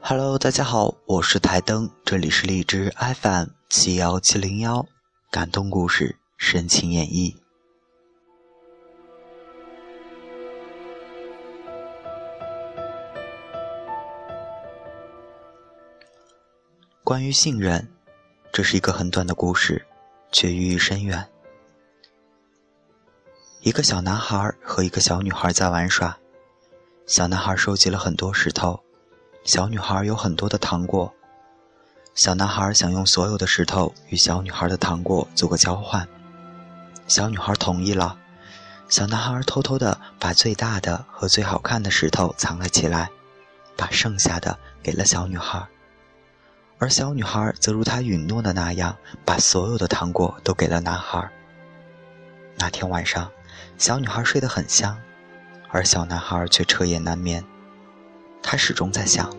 Hello，大家好，我是台灯，这里是荔枝 FM 七幺七零幺，感动故事，深情演绎。关于信任，这是一个很短的故事，却寓意深远。一个小男孩和一个小女孩在玩耍，小男孩收集了很多石头。小女孩有很多的糖果，小男孩想用所有的石头与小女孩的糖果做个交换，小女孩同意了。小男孩偷偷的把最大的和最好看的石头藏了起来，把剩下的给了小女孩，而小女孩则如他允诺的那样，把所有的糖果都给了男孩。那天晚上，小女孩睡得很香，而小男孩却彻夜难眠。他始终在想，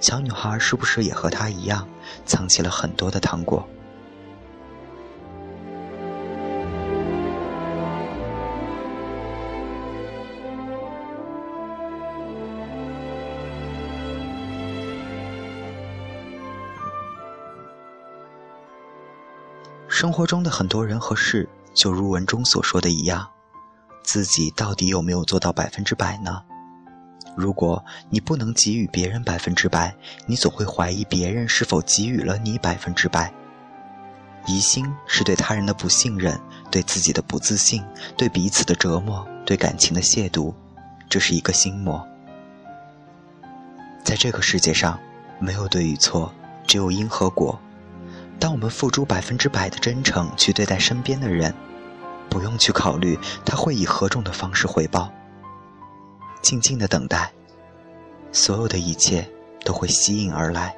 小女孩是不是也和他一样，藏起了很多的糖果？生活中的很多人和事，就如文中所说的一样，自己到底有没有做到百分之百呢？如果你不能给予别人百分之百，你总会怀疑别人是否给予了你百分之百。疑心是对他人的不信任，对自己的不自信，对彼此的折磨，对感情的亵渎，这是一个心魔。在这个世界上，没有对与错，只有因和果。当我们付出百分之百的真诚去对待身边的人，不用去考虑他会以何种的方式回报。静静的等待，所有的一切都会吸引而来。